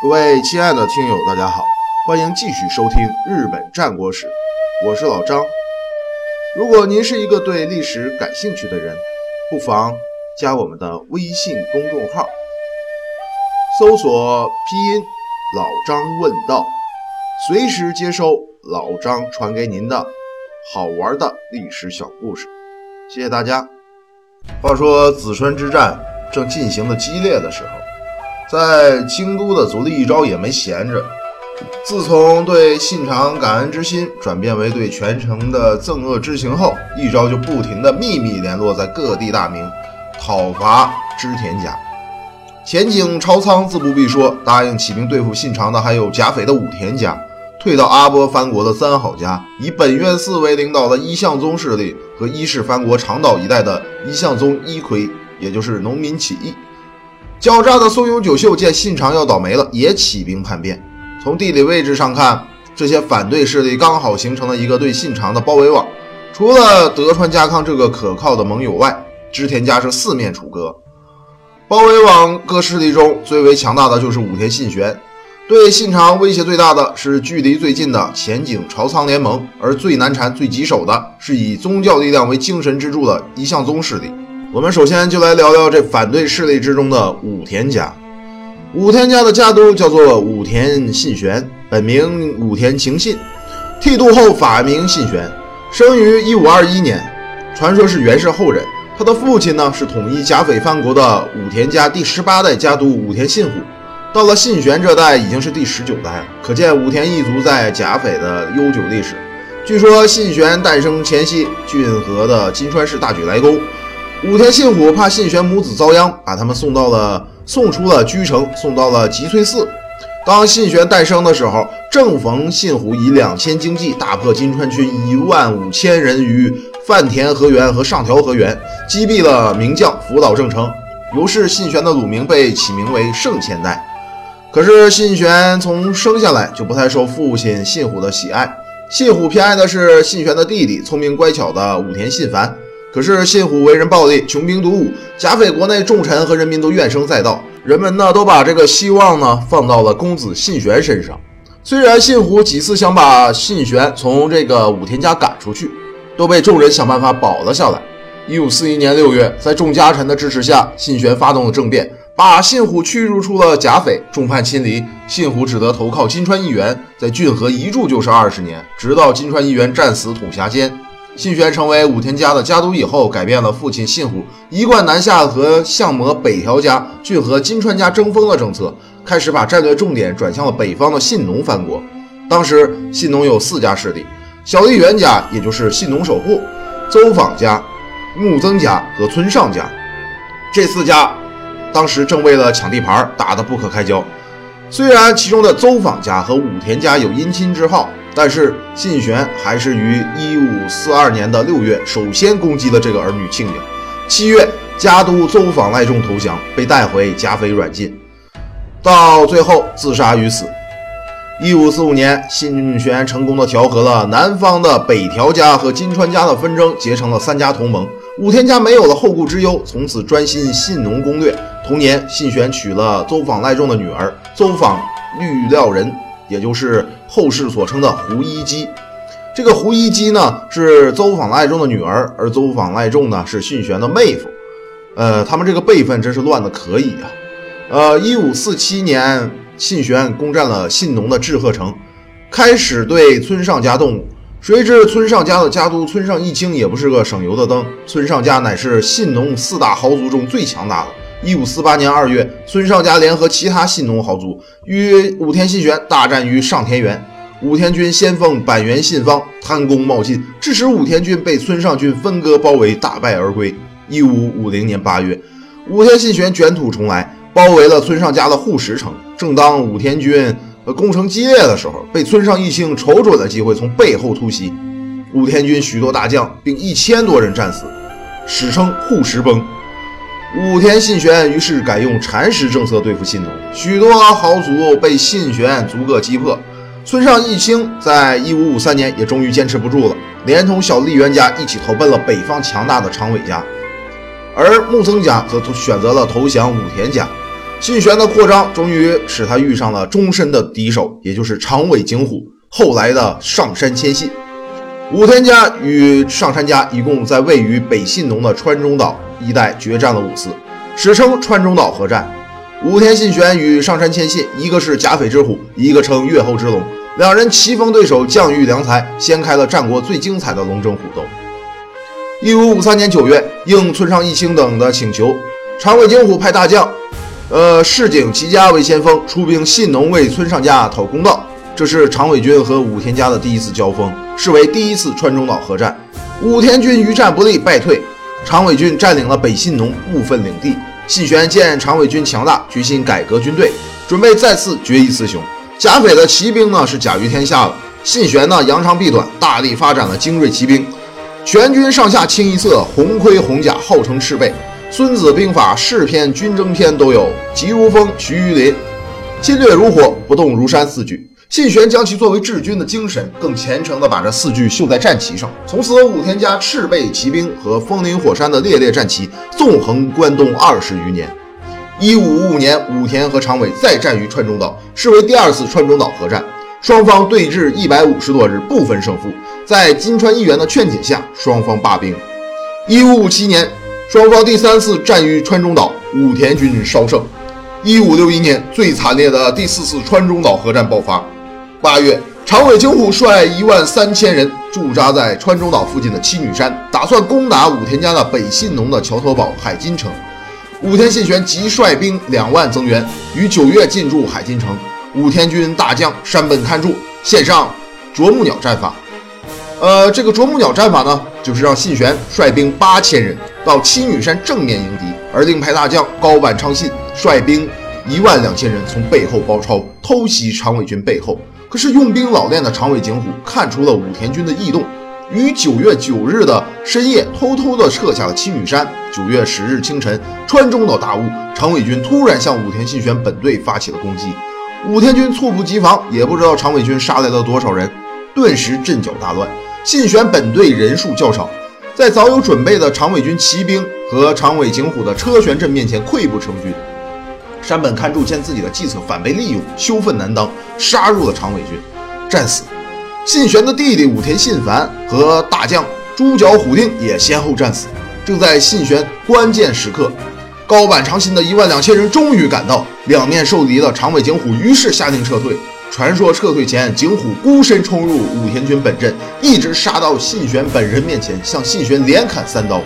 各位亲爱的听友，大家好，欢迎继续收听《日本战国史》，我是老张。如果您是一个对历史感兴趣的人，不妨加我们的微信公众号，搜索拼音“老张问道”，随时接收老张传给您的好玩的历史小故事。谢谢大家。话说淄川之战正进行的激烈的时候，在京都的足利义昭也没闲着。自从对信长感恩之心转变为对全城的憎恶之情后，义昭就不停的秘密联络在各地大名，讨伐织田家。前景朝仓自不必说，答应起兵对付信长的还有甲斐的武田家。退到阿波藩国的三好家，以本愿寺为领导的一向宗势力和伊势藩国长岛一带的一向宗一揆，也就是农民起义。狡诈的松永久秀见信长要倒霉了，也起兵叛变。从地理位置上看，这些反对势力刚好形成了一个对信长的包围网。除了德川家康这个可靠的盟友外，织田家是四面楚歌。包围网各势力中最为强大的就是武田信玄。对信长威胁最大的是距离最近的前景朝仓联盟，而最难缠、最棘手的是以宗教力量为精神支柱的一向宗势力。我们首先就来聊聊这反对势力之中的武田家。武田家的家督叫做武田信玄，本名武田晴信，剃度后法名信玄，生于一五二一年，传说是源氏后人。他的父亲呢是统一甲斐藩国的武田家第十八代家督武田信虎。到了信玄这代已经是第十九代了，可见武田一族在甲斐的悠久历史。据说信玄诞生前夕，骏河的金川氏大举来攻，武田信虎怕信玄母子遭殃，把他们送到了送出了居城，送到了吉崔寺。当信玄诞生的时候，正逢信虎以两千精骑大破金川军一万五千人于饭田河原和上条河原，击毙了名将福岛正成，由是信玄的乳名被起名为胜千代。可是信玄从生下来就不太受父亲信虎的喜爱，信虎偏爱的是信玄的弟弟，聪明乖巧的武田信繁。可是信虎为人暴力，穷兵黩武，甲斐国内重臣和人民都怨声载道，人们呢都把这个希望呢放到了公子信玄身上。虽然信虎几次想把信玄从这个武田家赶出去，都被众人想办法保了下来。一五四一年六月，在众家臣的支持下，信玄发动了政变。把信虎驱逐出了甲斐，众叛亲离，信虎只得投靠金川义元，在骏河一住就是二十年，直到金川义元战死统辖间。信玄成为武田家的家督以后，改变了父亲信虎一贯南下和相模北条家、骏河金川家争锋的政策，开始把战略重点转向了北方的信农藩国。当时信农有四家势力：小笠原家，也就是信农守护；邹访家、木曾家和村上家。这四家。当时正为了抢地盘打得不可开交。虽然其中的邹访家和武田家有姻亲之好，但是信玄还是于一五四二年的六月首先攻击了这个儿女亲家。七月，家督邹访赖仲投降，被带回甲斐软禁，到最后自杀于此。一五四五年，信玄成功的调和了南方的北条家和金川家的纷争，结成了三家同盟。武田家没有了后顾之忧，从此专心信农攻略。同年，信玄娶了邹访赖仲的女儿邹访绿料人，也就是后世所称的胡一姬。这个胡一姬呢，是邹访赖仲的女儿，而邹访赖仲呢，是信玄的妹夫。呃，他们这个辈分真是乱的可以啊。呃，一五四七年，信玄攻占了信农的志贺城，开始对村上家动武。谁知村上家的家督村上义清也不是个省油的灯。村上家乃是信农四大豪族中最强大的。一五四八年二月，村上家联合其他信农豪族，与武田信玄大战于上田园。武田军先锋板垣信方贪功冒进，致使武田军被村上军分割包围，大败而归。一五五零年八月，武田信玄卷土重来，包围了村上家的护石城。正当武田军攻城激烈的时候，被村上义兴瞅准了机会，从背后突袭，武田军许多大将并一千多人战死，史称护石崩。武田信玄于是改用蚕食政策对付信农，许多豪族被信玄逐个击破。村上义清在一五五三年也终于坚持不住了，连同小笠原家一起投奔了北方强大的长尾家，而木曾家则选择了投降武田家。信玄的扩张终于使他遇上了终身的敌手，也就是长尾景虎，后来的上杉谦信。武田家与上杉家一共在位于北信浓的川中岛一带决战了五次，史称川中岛合战。武田信玄与上杉谦信，一个是甲斐之虎，一个称越后之龙，两人棋逢对手，将遇良才，掀开了战国最精彩的龙争虎斗。一五五三年九月，应村上义清等的请求，长尾景虎派大将。呃，市井齐家为先锋，出兵信浓为村上家讨公道。这是长尾军和武田家的第一次交锋，视为第一次川中岛合战。武田军余战不利，败退。长尾军占领了北信浓部分领地。信玄见长尾军强大，决心改革军队，准备再次决一雌雄。甲斐的骑兵呢是甲于天下了。信玄呢扬长避短，大力发展了精锐骑兵，全军上下清一色红盔红甲，号称赤背。《孙子兵法》士篇、军争篇都有“急如风，徐于林，侵略如火，不动如山”四句。信玄将其作为治军的精神，更虔诚地把这四句绣在战旗上。从此，武田家赤背骑兵和风林火山的烈烈战旗纵横关东二十余年。一五五五年，武田和长尾再战于川中岛，视为第二次川中岛合战。双方对峙一百五十多日，不分胜负。在金川议员的劝解下，双方罢兵。一五五七年。双方第三次战于川中岛，武田军稍胜。一五六一年，最惨烈的第四次川中岛合战爆发。八月，长尾景虎率一万三千人驻扎在川中岛附近的七女山，打算攻打武田家的北信浓的桥头堡海津城。武田信玄即率兵两万增援，于九月进驻海津城。武田军大将山本勘助献上啄木鸟战法。呃，这个啄木鸟战法呢，就是让信玄率兵八千人。到七女山正面迎敌，而另派大将高坂昌信率兵一万两千人从背后包抄，偷袭长尾军背后。可是用兵老练的长尾景虎看出了武田军的异动，于九月九日的深夜偷偷地撤下了七女山。九月十日清晨，川中岛大雾，长尾军突然向武田信玄本队发起了攻击。武田军猝不及防，也不知道长尾军杀来了多少人，顿时阵脚大乱。信玄本队人数较少。在早有准备的长尾军骑兵和长尾景虎的车旋阵面前溃不成军，山本勘助见自己的计策反被利用，羞愤难当，杀入了长尾军，战死。信玄的弟弟武田信繁和大将猪脚虎定也先后战死。正在信玄关键时刻，高坂长信的一万两千人终于赶到，两面受敌的长尾景虎于是下令撤退。传说撤退前，景虎孤身冲入武田军本阵，一直杀到信玄本人面前，向信玄连砍三刀。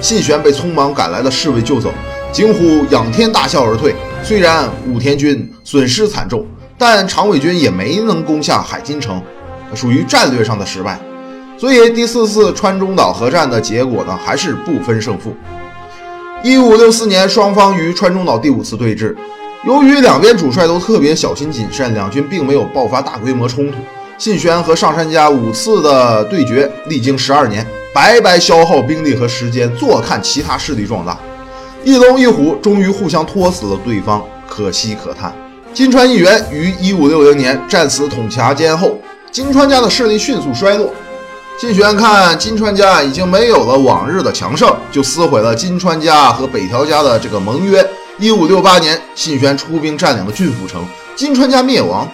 信玄被匆忙赶来的侍卫救走，景虎仰天大笑而退。虽然武田军损失惨重，但长尾军也没能攻下海津城，属于战略上的失败。所以第四次川中岛合战的结果呢，还是不分胜负。一五六四年，双方于川中岛第五次对峙。由于两边主帅都特别小心谨慎，两军并没有爆发大规模冲突。信玄和上杉家五次的对决，历经十二年，白白消耗兵力和时间，坐看其他势力壮大。一龙一虎终于互相拖死了对方，可惜可叹。金川义元于一五六零年战死统辖间后，金川家的势力迅速衰落。信玄看金川家已经没有了往日的强盛，就撕毁了金川家和北条家的这个盟约。一五六八年，信玄出兵占领了郡府城，金川家灭亡。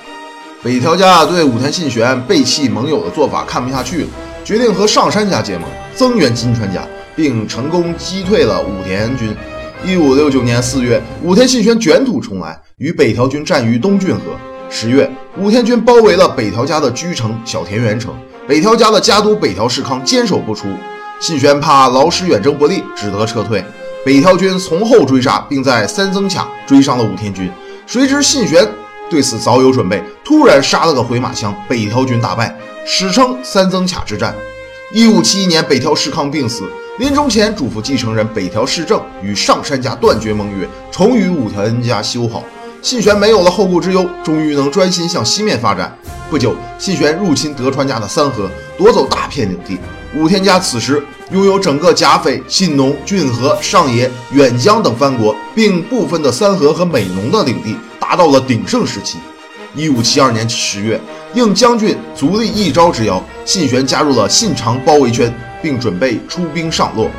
北条家对武田信玄背弃盟友的做法看不下去了，决定和上杉家结盟，增援金川家，并成功击退了武田军。一五六九年四月，武田信玄卷土重来，与北条军战于东郡河。十月，武田军包围了北条家的居城小田原城，北条家的家督北条氏康坚守不出，信玄怕劳师远征不利，只得撤退。北条军从后追杀，并在三增卡追上了武田军。谁知信玄对此早有准备，突然杀了个回马枪，北条军大败，史称三增卡之战。一五七一年，北条氏康病死，临终前嘱咐继承人北条氏政与上杉家断绝盟约，重与武田恩家修好。信玄没有了后顾之忧，终于能专心向西面发展。不久，信玄入侵德川家的三河，夺走大片领地。武田家此时拥有整个甲斐、信浓、骏河、上野、远江等藩国，并部分的三河和美浓的领地，达到了鼎盛时期。一五七二年十月，应将军足利义昭之邀，信玄加入了信长包围圈，并准备出兵上洛。